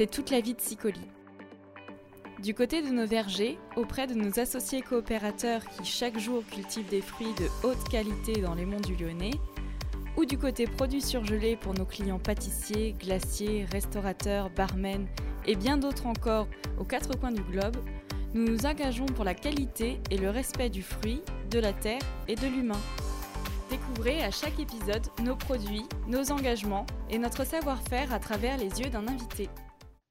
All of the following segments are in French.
c'est toute la vie de Sicoli. Du côté de nos vergers, auprès de nos associés coopérateurs qui chaque jour cultivent des fruits de haute qualité dans les monts du Lyonnais, ou du côté produits surgelés pour nos clients pâtissiers, glaciers, restaurateurs, barmen et bien d'autres encore aux quatre coins du globe, nous nous engageons pour la qualité et le respect du fruit, de la terre et de l'humain. Découvrez à chaque épisode nos produits, nos engagements et notre savoir-faire à travers les yeux d'un invité.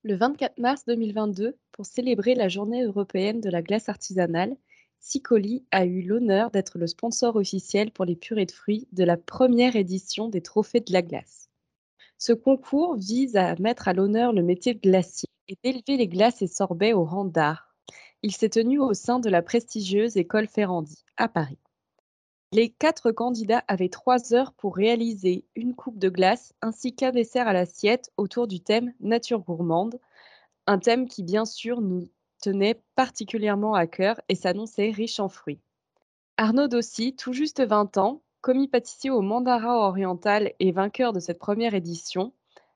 Le 24 mars 2022, pour célébrer la journée européenne de la glace artisanale, Sicoli a eu l'honneur d'être le sponsor officiel pour les purées de fruits de la première édition des Trophées de la glace. Ce concours vise à mettre à l'honneur le métier de glacier et d'élever les glaces et sorbets au rang d'art. Il s'est tenu au sein de la prestigieuse école Ferrandi, à Paris. Les quatre candidats avaient trois heures pour réaliser une coupe de glace ainsi qu'un dessert à l'assiette autour du thème nature gourmande, un thème qui bien sûr nous tenait particulièrement à cœur et s'annonçait riche en fruits. Arnaud Dossi, tout juste 20 ans, commis pâtissier au Mandarin oriental et vainqueur de cette première édition,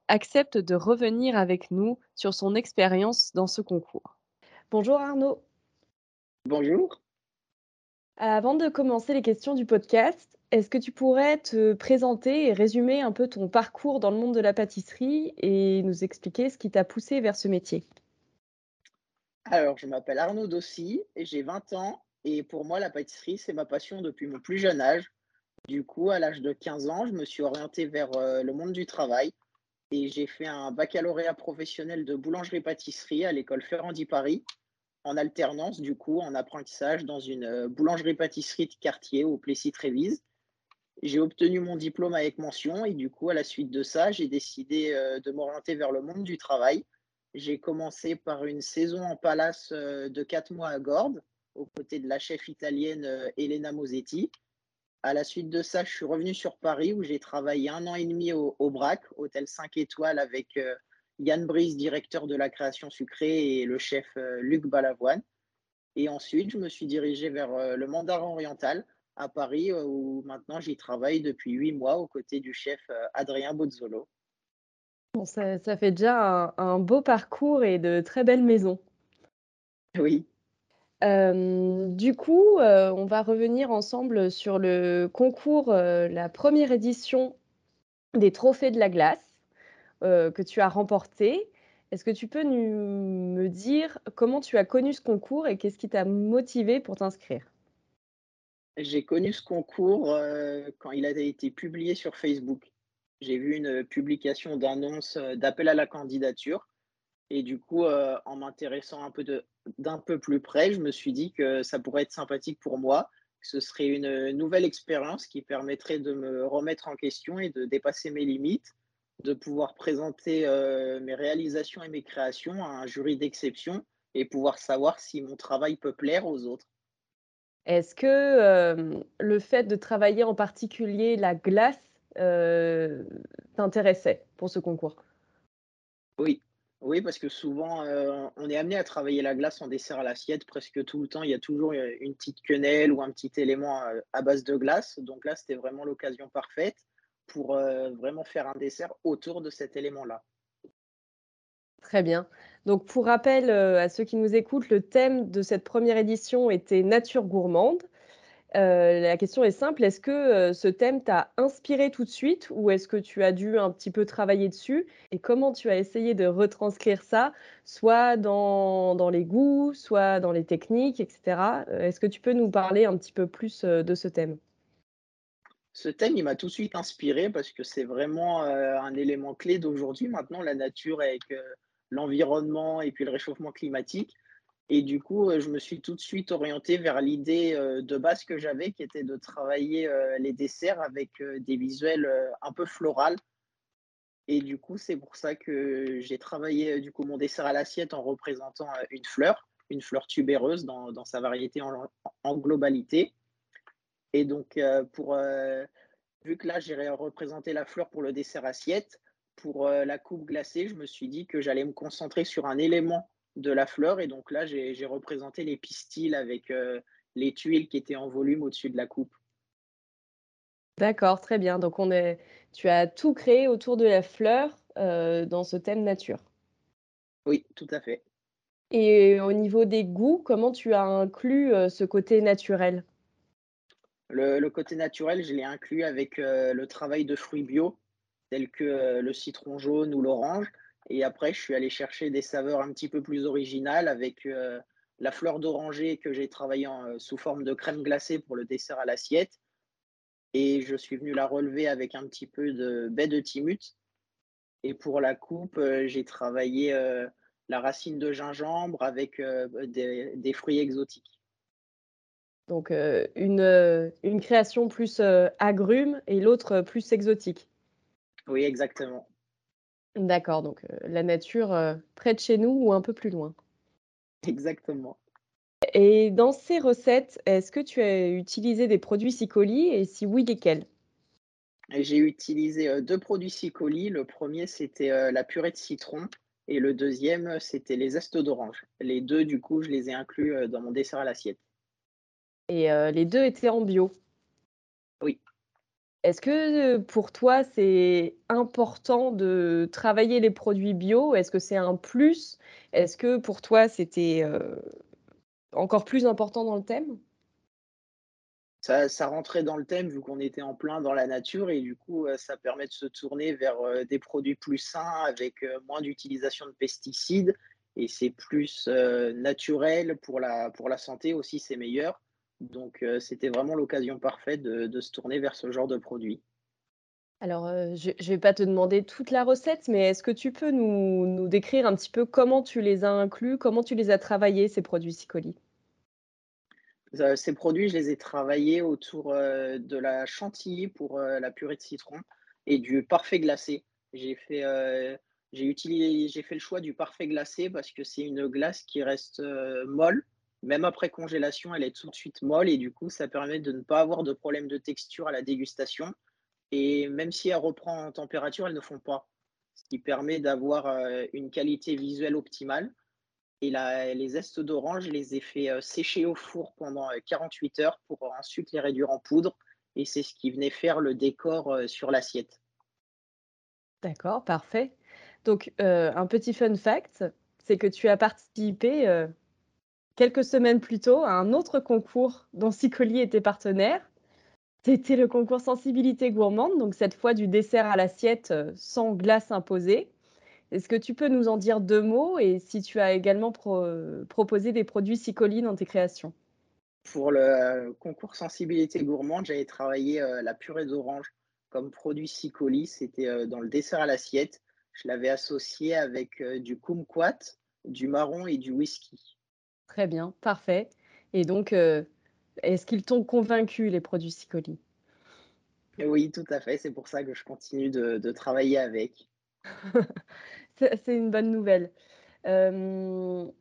accepte de revenir avec nous sur son expérience dans ce concours. Bonjour Arnaud. Bonjour. Avant de commencer les questions du podcast, est-ce que tu pourrais te présenter et résumer un peu ton parcours dans le monde de la pâtisserie et nous expliquer ce qui t'a poussé vers ce métier? Alors, je m'appelle Arnaud Dossi j'ai 20 ans et pour moi, la pâtisserie, c'est ma passion depuis mon plus jeune âge. Du coup, à l'âge de 15 ans, je me suis orienté vers euh, le monde du travail et j'ai fait un baccalauréat professionnel de boulangerie-pâtisserie à l'école Ferrandi Paris en alternance, du coup, en apprentissage dans une euh, boulangerie-pâtisserie de quartier au Plessis-Trévise. J'ai obtenu mon diplôme avec mention et du coup, à la suite de ça, j'ai décidé euh, de m'orienter vers le monde du travail. J'ai commencé par une saison en palace euh, de quatre mois à Gordes, aux côtés de la chef italienne Elena Mosetti. À la suite de ça, je suis revenu sur Paris où j'ai travaillé un an et demi au, au BRAC, hôtel 5 étoiles avec Yann Brice, directeur de la création sucrée, et le chef euh, Luc Balavoine. Et ensuite, je me suis dirigé vers euh, le Mandarin oriental à Paris, euh, où maintenant j'y travaille depuis huit mois aux côtés du chef Adrien Bozzolo. Bon, ça, fait déjà un, beau parcours et de très belles maisons. Oui. du coup, on va revenir ensemble sur le concours, la première édition des Trophées de la glace. Euh, que tu as remporté. Est-ce que tu peux me dire comment tu as connu ce concours et qu'est-ce qui t'a motivé pour t'inscrire? J'ai connu ce concours euh, quand il a été publié sur Facebook. J'ai vu une publication d'annonce euh, d'appel à la candidature. Et du coup, en m'intéressant un peu d'un peu plus près, je me suis dit que ça pourrait être sympathique pour moi, ce serait une nouvelle expérience qui permettrait de me remettre en question et de dépasser mes limites de pouvoir présenter euh, mes réalisations et mes créations à un jury d'exception et pouvoir savoir si mon travail peut plaire aux autres. Est-ce que euh, le fait de travailler en particulier la glace euh, t'intéressait pour ce concours? Oui, oui, parce que souvent on est amené à travailler la glace en dessert à l'assiette presque tout le temps. Il y a toujours une petite quenelle ou un petit élément à base de glace. Donc là, c'était vraiment l'occasion parfaite pour euh, vraiment faire un dessert autour de cet élément-là. Très bien. Donc, pour rappel euh, à ceux qui nous écoutent, le thème de cette première édition était nature gourmande. Euh, la question est simple, est-ce que ce thème t'a inspiré tout de suite ou est-ce que tu as dû un petit peu travailler dessus? Et comment tu as essayé de retranscrire ça, soit dans, dans les goûts, soit dans les techniques, etc. Est-ce que tu peux nous parler un petit peu plus de ce thème? Ce thème, il m'a tout de suite inspiré parce que c'est vraiment euh, un élément clé d'aujourd'hui. Maintenant, la nature avec euh, l'environnement et puis le réchauffement climatique. Et du coup, euh, je me suis tout de suite orienté vers l'idée de base que j'avais, qui était de travailler les desserts avec des visuels un peu floraux. Et du coup, c'est pour ça que j'ai travaillé du coup mon dessert à l'assiette en représentant une fleur, une fleur tubéreuse dans, sa variété en globalité. Et donc, euh, pour, euh, vu que là, j'ai représenté la fleur pour le dessert assiette, pour euh, la coupe glacée, je me suis dit que j'allais me concentrer sur un élément de la fleur. Et donc là, j'ai représenté les pistils avec les tuiles qui étaient en volume au-dessus de la coupe. D'accord, très bien. Donc, on est... tu as tout créé autour de la fleur dans ce thème nature. Oui, tout à fait. Et au niveau des goûts, comment tu as inclus, ce côté naturel? Le côté naturel, je l'ai inclus avec, heu, le travail de fruits bio, tels que, heu, le citron jaune ou l'orange. Et après je suis allé chercher des saveurs un petit peu plus originales avec, heu, la fleur d'oranger que j'ai travaillée sous forme de crème glacée pour le dessert à l'assiette. Et je suis venu la relever avec un petit peu de baie de Timut et pour la coupe, j'ai travaillé, la racine de gingembre avec, des fruits exotiques. Donc, une, heu, une création plus, heu, agrumes et l'autre, plus exotique? Oui, exactement. D'accord, donc, la nature, près de chez nous ou un peu plus loin? Exactement. Et dans ces recettes, est-ce que tu as utilisé des produits Sicoli et si oui, lesquels? J'ai utilisé, heu, 2 produits Sicoli. Le premier c'était, la purée de citron et le deuxième c'était les zestes d'orange. Les 2 du coup, je les ai inclus, dans mon dessert à l'assiette. Et heu, les 2 étaient en bio? Oui. Est-ce que, heu, pour toi, c'est important de travailler les produits bio? Est-ce que c'est un plus? Est-ce que pour toi, c'était, heu, encore plus important dans le thème? Ça ça rentrait dans le thème vu qu'on était en plein dans la nature et du coup, ça permet de se tourner vers, des produits plus sains avec, moins d'utilisation de pesticides et c'est plus, naturel pour la pour la santé aussi, c'est meilleur. Donc, heu, c'était vraiment l'occasion parfaite de de se tourner vers ce genre de produit. Alors, heu, je je vais pas te demander toute la recette, mais est-ce que tu peux nous nous décrire un petit peu comment tu les as inclus? Comment tu les as travaillés, ces produits Sicoli? Ze ces produits, je les ai travaillés autour, de la chantilly pour, la purée de citron et du parfait glacé. J'ai fait, j'ai utilisé j'ai fait le choix du parfait glacé parce que c'est une glace qui reste, molle. Même après congélation, elle est tout de suite molle et du coup, ça permet de ne pas avoir de problème de texture à la dégustation et même si elle reprend en température, elles ne fond pas. Ce qui permet d'avoir, heu, une qualité visuelle optimale et la les zestes d'orange, les ai fait, heu, sécher au four pendant, heu, 48 heures pour ensuite les réduire en poudre et c'est ce qui venait faire le décor, sur l'assiette. D'accord, parfait. Donc, un petit fun fact, c'est que tu as participé, quelques semaines plus tôt à un autre concours dont Sicoli était partenaire. C'était le concours sensibilité gourmande, donc cette fois du dessert à l'assiette, heu, sans glace imposée. Est-ce que tu peux nous en dire 2 mots et si tu as également heu, proposé des produits Sicoli dans tes créations? Pour le concours sensibilité gourmande, j'avais travaillé, heu, la purée d'orange comme produit Sicoli, c'était, dans le dessert à l'assiette. Je l'avais associé avec, du kumquat, du marron et du whisky. Très bien, parfait et donc, heu, est-ce qu'ils t'ont convaincu les produits Sicoli? Oui, tout à fait, c'est pour ça que je continue de de travailler avec. C'est c'est une bonne nouvelle. Hem,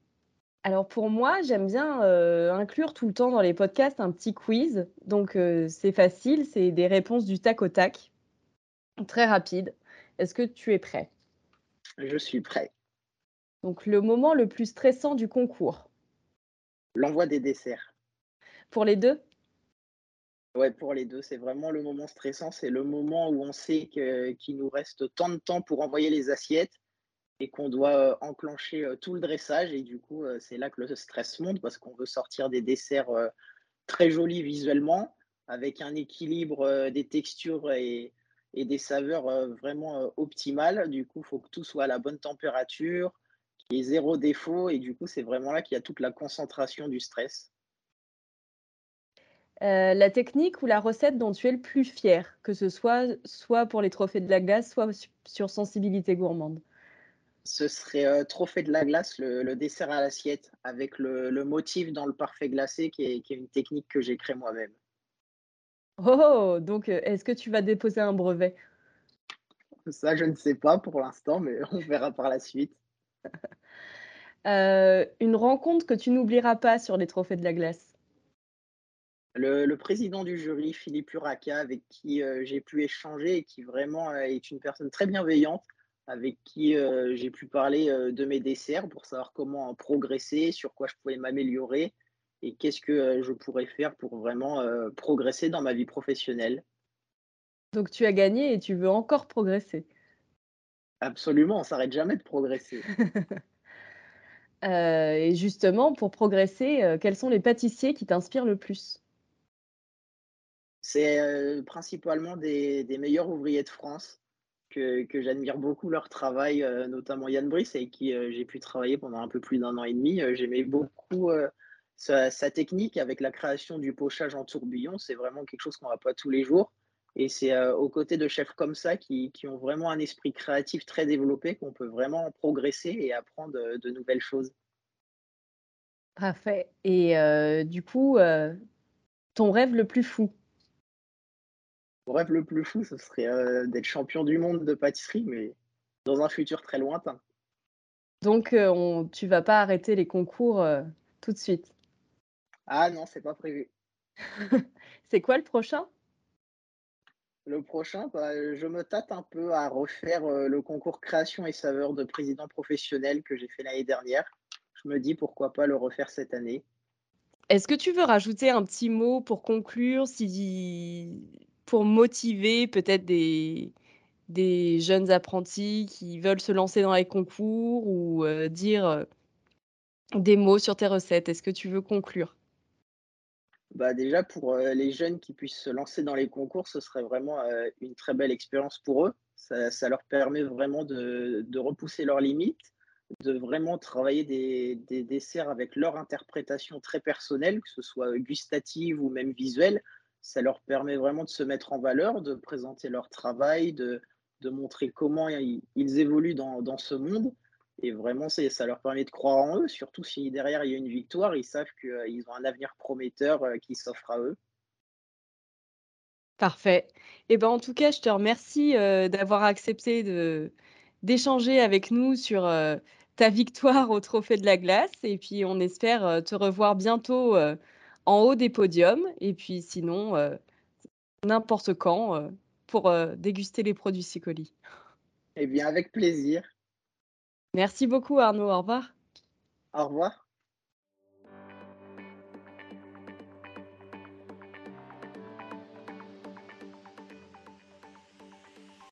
alors pour moi, j'aime bien, heu, inclure tout le temps dans les podcasts un petit quiz. Donc, heu, c'est facile, c'est des réponses du tac au tac, très rapides. Est-ce que tu es prêt? Je suis prêt. Donc le moment le plus stressant du concours? L'envoi des desserts. Pour les 2? Ouais, pour les 2, c'est vraiment le moment stressant. C'est le moment où on sait qu'il nous reste tant de temps pour envoyer les assiettes et qu'on doit, heu, enclencher, heu, tout le dressage et du coup, heu, c'est là que le stress monte parce qu'on veut sortir des desserts, très jolis visuellement, avec un équilibre, des textures et et des saveurs, vraiment, optimales. Du coup, il faut que tout soit à la bonne température, 0 défaut et du coup, c'est vraiment là qu'il y a toute la concentration du stress. Heu, la technique ou la recette dont tu es le plus fier, que ce soit soit pour les trophées de la glace, soit su sur sensibilité gourmande? Ce serait, heu, trophée de la glace, le le dessert à l'assiette avec le le motif dans le parfait glacé qui est qui est une technique que j'ai créée moi-même. Oh! Donc, heu, est-ce que tu vas déposer un brevet? Ça, je ne sais pas pour l'instant, mais on verra par la suite. Heu, une rencontre que tu n'oublieras pas sur les trophées de la glace? Le le président du jury, Philippe Urraca, avec qui, heu, j'ai pu échanger et qui vraiment, heu, est une personne très bienveillante, avec qui, j'ai pu parler, de mes desserts pour savoir comment progresser, sur quoi je pouvais m'améliorer et qu'est-ce que, je pourrais faire pour vraiment, progresser dans ma vie professionnelle. Donc tu as gagné et tu veux encore progresser? Absolument, on s'arrête jamais de progresser. et justement, pour progresser, quels sont les pâtissiers qui t'inspirent le plus? C'est, principalement des des meilleurs ouvriers de France que que j'admire beaucoup leur travail, notamment Yann Brice avec qui, j'ai pu travailler pendant un peu plus d'un an et demi. 2 j'aimais beaucoup, sa sa technique avec la création du pochage en tourbillon. C'est vraiment quelque chose qu'on voit pas tous les jours et c'est, aux côtés de chefs comme ça qui qui ont vraiment un esprit créatif très développé qu'on peut vraiment progresser et apprendre, de nouvelles choses. Parfait et du coup, ton rêve le plus fou? Mon rêve le plus fou, ce serait, d'être champion du monde de pâtisserie, mais dans un futur très lointain. Donc, on tu vas pas arrêter les concours, tout de suite? Ah non, c'est pas prévu. C'est quoi le prochain? Le prochain, bah, je me tâte un peu à refaire, heu, le concours création et saveur de président professionnel que j'ai fait l'année dernière. Je me dis pourquoi pas le refaire cette année. Est-ce que tu veux rajouter un petit mot pour conclure, si pour motiver peut-être des jeunes apprentis qui veulent se lancer dans les concours ou, heu, dire, heu, des mots sur tes recettes? Est-ce que tu veux conclure? Bah, déjà pour, heu, les jeunes qui puissent se lancer dans les concours, ce serait vraiment, heu, une très belle expérience pour eux. Ça leur permet vraiment de de repousser leurs limites, de vraiment travailler des des desserts avec leur interprétation très personnelle, que ce soit, gustative ou même visuelle. Ça leur permet vraiment de se mettre en valeur, de présenter leur travail, de de montrer comment ils ils évoluent dans dans ce monde et vraiment ça leur permet de croire en eux, surtout si derrière il y a une victoire, ils savent qu'ils ont un avenir prometteur, heu, qui s'offre à eux. Parfait. Et ben, en tout cas, je te remercie, heu, d'avoir accepté de d'échanger avec nous sur, ta victoire au trophée de la glace et puis on espère, te revoir bientôt, en haut des podiums et puis sinon, n'importe quand, pour, déguster les produits Sicoli. Eh bien avec plaisir. Merci beaucoup Arnaud, au revoir. Au revoir.